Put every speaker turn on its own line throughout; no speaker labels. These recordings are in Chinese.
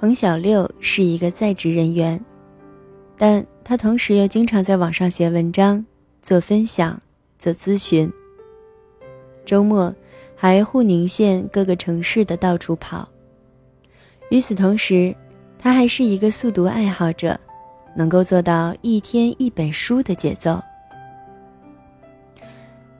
彭小六是一个在职人员，但他同时又经常在网上写文章、做分享、做咨询。周末还沪宁县各个城市的到处跑。与此同时，他还是一个速读爱好者，能够做到一天一本书的节奏。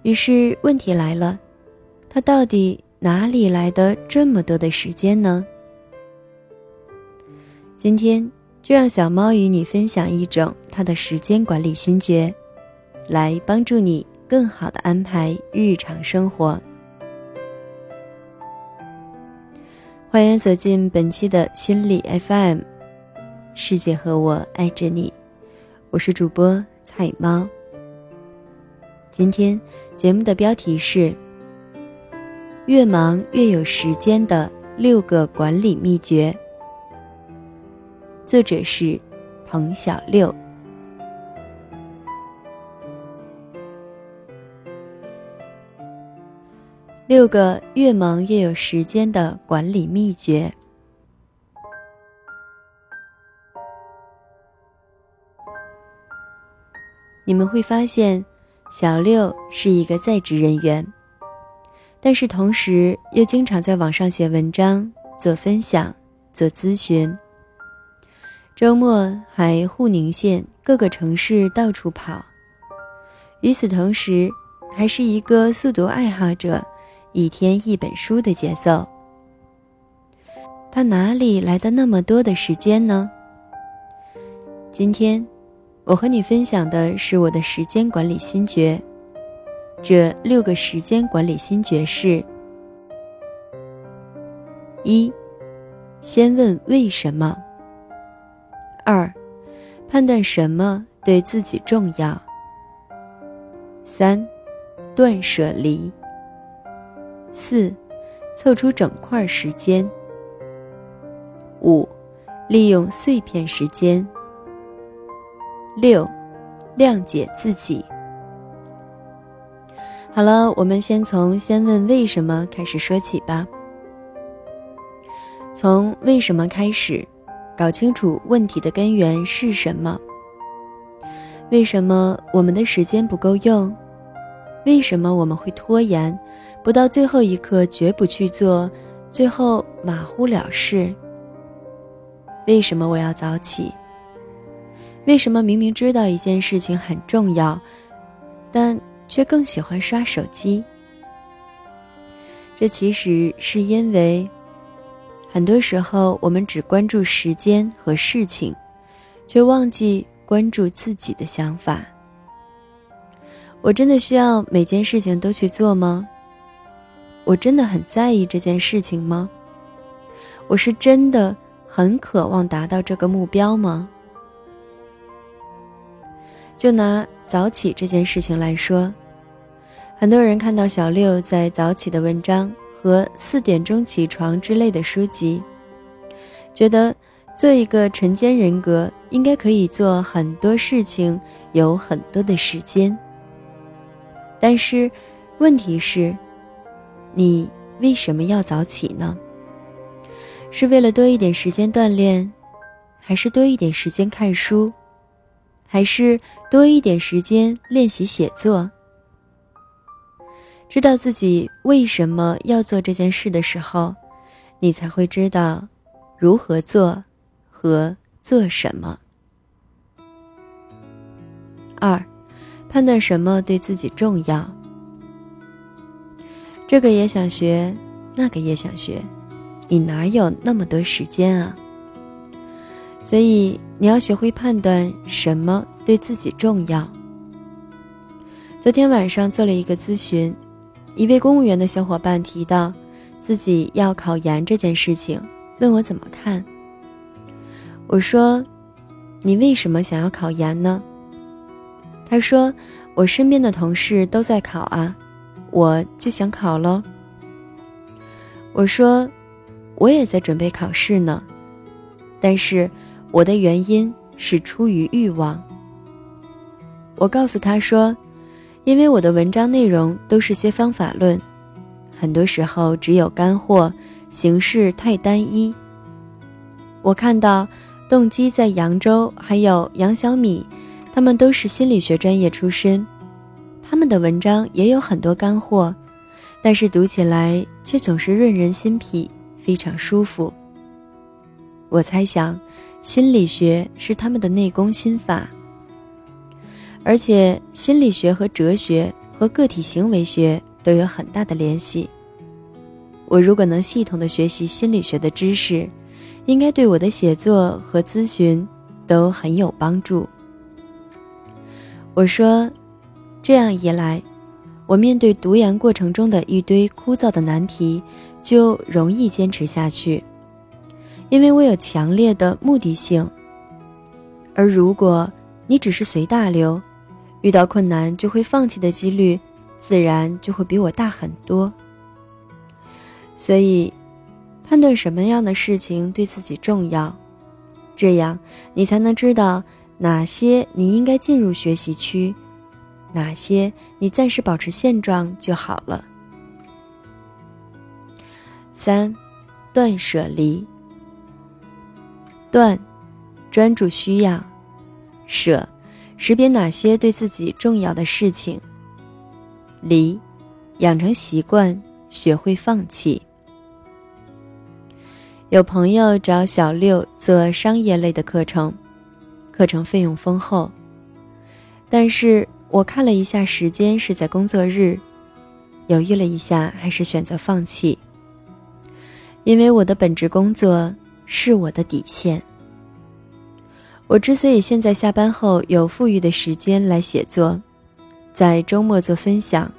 于是问题来了，他到底哪里来的这么多的时间呢？今天就让小猫与你分享一种它的时间管理心诀，来帮助你更好的安排日常生活。欢迎走进本期的心理 FM，世界和我爱着你，我是主播菜猫。今天节目的标题是：越忙越有时间的六个管理秘诀。作者是彭小六。六个越忙越有时间的管理秘诀。你们会发现，小六是一个在职人员，但是同时又经常在网上写文章、做分享、做咨询。周末还沪宁县各个城市到处跑，与此同时，还是一个速读爱好者，一天一本书的节奏。他哪里来的那么多的时间呢？今天，我和你分享的是我的时间管理心诀。这六个时间管理心诀是：一，先问为什么。二，判断什么对自己重要。三，断舍离。四，凑出整块时间。五，利用碎片时间。六，谅解自己。好了，我们先从先问为什么开始说起吧。从为什么开始？搞清楚问题的根源是什么？为什么我们的时间不够用？为什么我们会拖延，不到最后一刻绝不去做，最后马虎了事？为什么我要早起？为什么明明知道一件事情很重要，但却更喜欢刷手机？这其实是因为。很多时候，我们只关注时间和事情，却忘记关注自己的想法。我真的需要每件事情都去做吗？我真的很在意这件事情吗？我是真的很渴望达到这个目标吗？就拿早起这件事情来说，很多人看到小六在早起的文章。和四点钟起床之类的书籍，觉得做一个晨间人格应该可以做很多事情，有很多的时间。但是，问题是，你为什么要早起呢？是为了多一点时间锻炼，还是多一点时间看书，还是多一点时间练习写作？知道自己为什么要做这件事的时候，你才会知道如何做和做什么。二，判断什么对自己重要。这个也想学，那个也想学，你哪有那么多时间啊？所以你要学会判断什么对自己重要。昨天晚上做了一个咨询。一位公务员的小伙伴提到，自己要考研这件事情，问我怎么看。我说：“你为什么想要考研呢？”他说：“我身边的同事都在考啊，我就想考喽。”我说：“我也在准备考试呢，但是我的原因是出于欲望。”我告诉他说。因为我的文章内容都是些方法论，很多时候只有干货，形式太单一。我看到动机在扬州，还有杨小米，他们都是心理学专业出身，他们的文章也有很多干货，但是读起来却总是润人心脾，非常舒服。我猜想，心理学是他们的内功心法，而且心理学和哲学和个体行为学都有很大的联系。我如果能系统的学习心理学的知识，应该对我的写作和咨询都很有帮助。我说，这样一来，我面对读研过程中的一堆枯燥的难题，就容易坚持下去，因为我有强烈的目的性。而如果你只是随大流，遇到困难就会放弃的几率，自然就会比我大很多。所以，判断什么样的事情对自己重要，这样你才能知道哪些你应该进入学习区，哪些你暂时保持现状就好了。三，断舍离。断，专注需要；舍，识别哪些对自己重要的事情；离，养成习惯，学会放弃。有朋友找小六做商业类的课程，课程费用丰厚。但是我看了一下时间是在工作日，犹豫了一下，还是选择放弃。因为我的本职工作是我的底线。我之所以现在下班后有富裕的时间来写作，在周末做分享，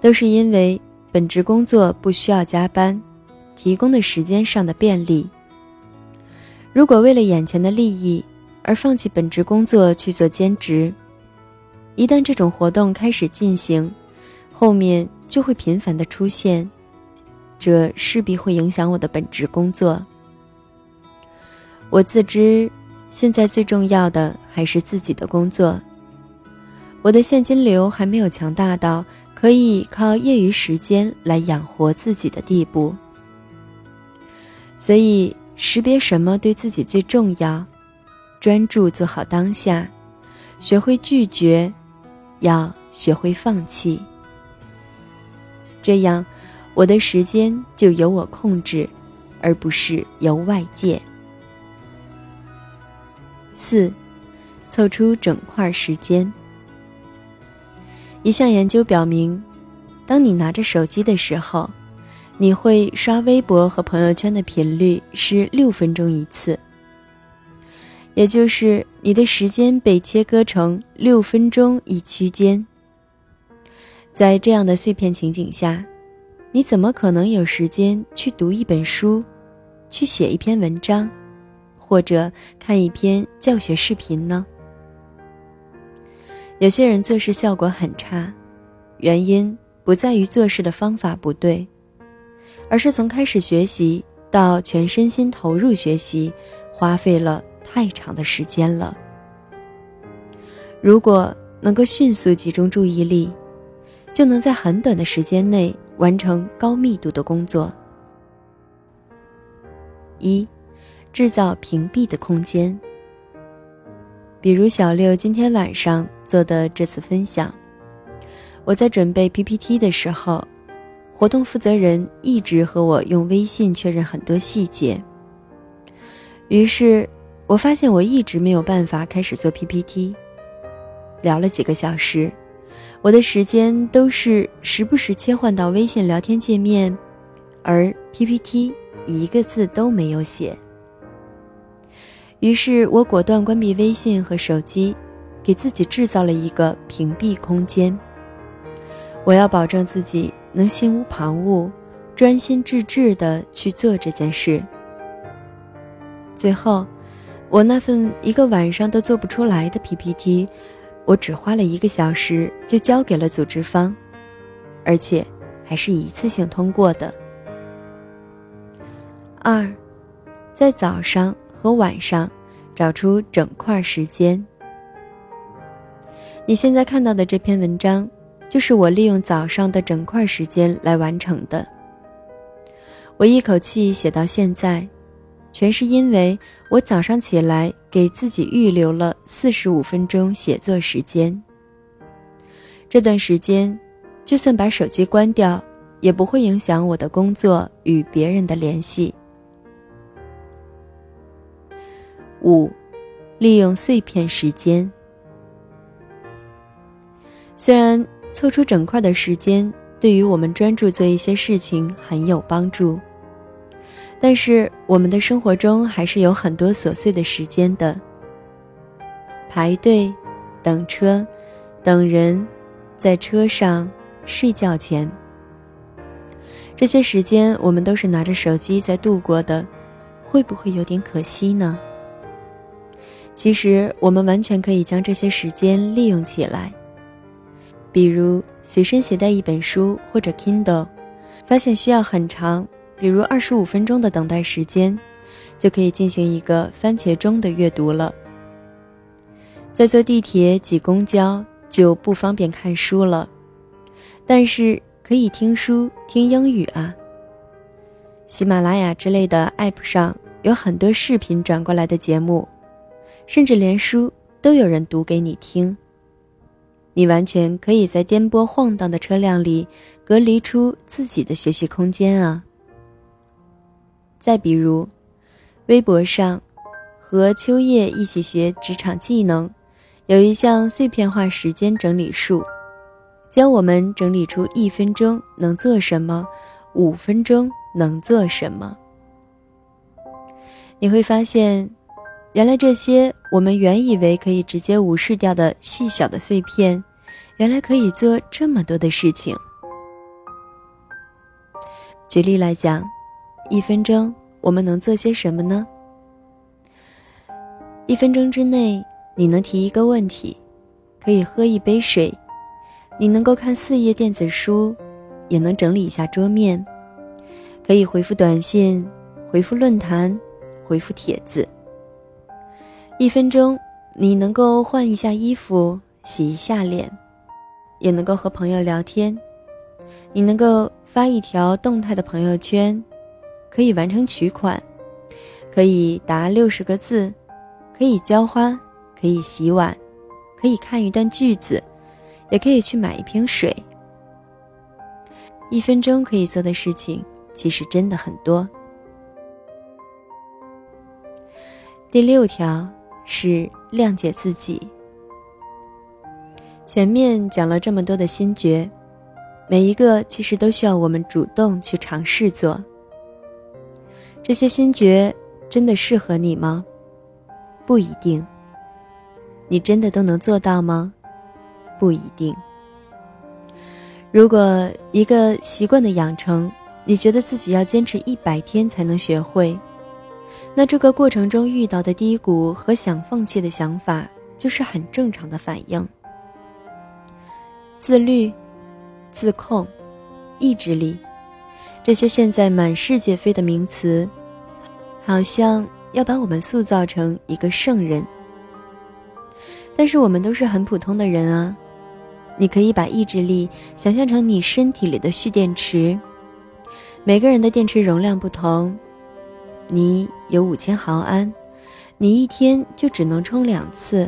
都是因为本职工作不需要加班。提供的时间上的便利。如果为了眼前的利益而放弃本职工作去做兼职，一旦这种活动开始进行，后面就会频繁的出现，这势必会影响我的本职工作。我自知现在最重要的还是自己的工作，我的现金流还没有强大到可以靠业余时间来养活自己的地步。所以，识别什么对自己最重要，专注做好当下，学会拒绝，要学会放弃。这样，我的时间就由我控制，而不是由外界。四，凑出整块时间。一项研究表明，当你拿着手机的时候。你会刷微博和朋友圈的频率是六分钟一次，也就是你的时间被切割成六分钟一区间。在这样的碎片情景下，你怎么可能有时间去读一本书，去写一篇文章，或者看一篇教学视频呢？有些人做事效果很差，原因不在于做事的方法不对。而是从开始学习到全身心投入学习，花费了太长的时间了。如果能够迅速集中注意力，就能在很短的时间内完成高密度的工作。一，制造屏蔽的空间。比如小六今天晚上做的这次分享，我在准备 PPT 的时候。活动负责人一直和我用微信确认很多细节，于是我发现我一直没有办法开始做 PPT。聊了几个小时，我的时间都是时不时切换到微信聊天界面，而 PPT 一个字都没有写。于是我果断关闭微信和手机，给自己制造了一个屏蔽空间。我要保证自己。能心无旁骛、专心致志地去做这件事。最后，我那份一个晚上都做不出来的 PPT，我只花了一个小时就交给了组织方，而且还是一次性通过的。二，在早上和晚上找出整块时间。你现在看到的这篇文章。就是我利用早上的整块时间来完成的。我一口气写到现在，全是因为我早上起来给自己预留了四十五分钟写作时间。这段时间，就算把手机关掉，也不会影响我的工作与别人的联系。五，利用碎片时间。虽然凑出整块的时间对于我们专注做一些事情很有帮助。但是我们的生活中还是有很多琐碎的时间的。排队、等车、等人，在车上、睡觉前，这些时间我们都是拿着手机在度过的，会不会有点可惜呢？其实我们完全可以将这些时间利用起来，比如随身携带一本书或者 Kindle，发现需要很长。比如二十五分钟的等待时间，就可以进行一个番茄钟的阅读了。在坐地铁、挤公交就不方便看书了，但是可以听书、听英语啊。喜马拉雅之类的 App 上有很多视频转过来的节目，甚至连书都有人读给你听。你完全可以在颠簸晃荡的车辆里隔离出自己的学习空间啊。再比如，微博上和秋叶一起学职场技能，有一项碎片化时间整理术，教我们整理出一分钟能做什么，五分钟能做什么。你会发现，原来这些我们原以为可以直接无视掉的细小的碎片，原来可以做这么多的事情。举例来讲。一分钟，我们能做些什么呢？一分钟之内，你能提一个问题，可以喝一杯水，你能够看四页电子书，也能整理一下桌面，可以回复短信，回复论坛，回复帖子。一分钟，你能够换一下衣服，洗一下脸，也能够和朋友聊天，你能够发一条动态的朋友圈。可以完成取款，可以答六十个字，可以浇花，可以洗碗，可以看一段句子，也可以去买一瓶水。一分钟可以做的事情其实真的很多。第六条是谅解自己。前面讲了这么多的心诀，每一个其实都需要我们主动去尝试做。这些心诀真的适合你吗？不一定。你真的都能做到吗？不一定。如果一个习惯的养成，你觉得自己要坚持一百天才能学会，那这个过程中遇到的低谷和想放弃的想法，就是很正常的反应。自律、自控、意志力。这些现在满世界飞的名词，好像要把我们塑造成一个圣人。但是我们都是很普通的人啊！你可以把意志力想象成你身体里的蓄电池，每个人的电池容量不同。你有五千毫安，你一天就只能充两次；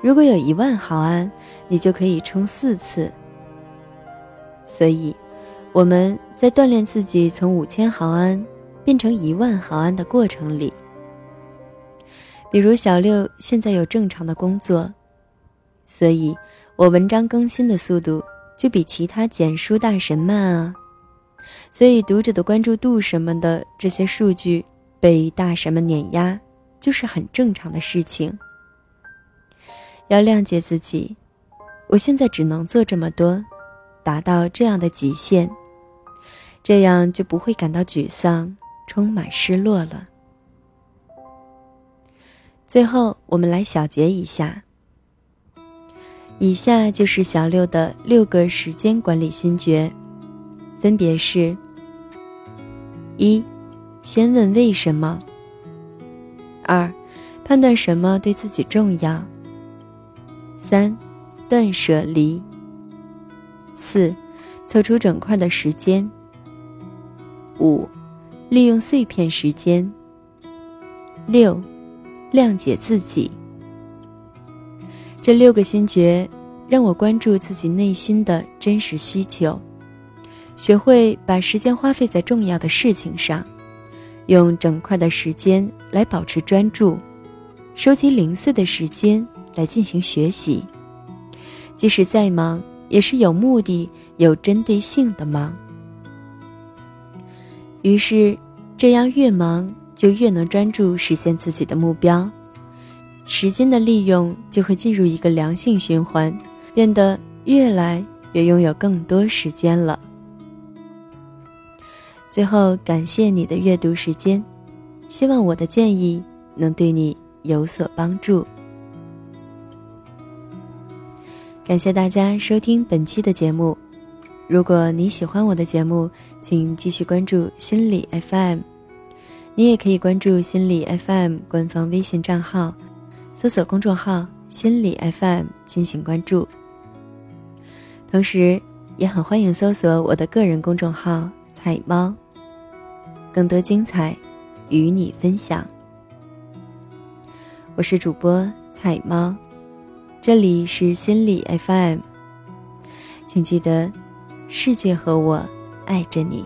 如果有一万毫安，你就可以充四次。所以。我们在锻炼自己从五千毫安变成一万毫安的过程里，比如小六现在有正常的工作，所以我文章更新的速度就比其他简书大神慢啊，所以读者的关注度什么的这些数据被大神们碾压，就是很正常的事情。要谅解自己，我现在只能做这么多，达到这样的极限。这样就不会感到沮丧、充满失落了。最后，我们来小结一下。以下就是小六的六个时间管理心诀，分别是：一、先问为什么；二、判断什么对自己重要；三、断舍离；四、凑出整块的时间。五，利用碎片时间。六，谅解自己。这六个心诀让我关注自己内心的真实需求，学会把时间花费在重要的事情上，用整块的时间来保持专注，收集零碎的时间来进行学习。即使再忙，也是有目的、有针对性的忙。于是，这样越忙就越能专注实现自己的目标。时间的利用就会进入一个良性循环，变得越来越拥有更多时间了。最后，感谢你的阅读时间，希望我的建议能对你有所帮助。感谢大家收听本期的节目。如果你喜欢我的节目，请继续关注心理 FM。你也可以关注心理 FM 官方微信账号。搜索公众号“心理 FM” 进行关注，同时也很欢迎搜索我的个人公众号“彩猫”，更多精彩与你分享。我是主播彩猫，这里是心理 FM，请记得，世界和我爱着你。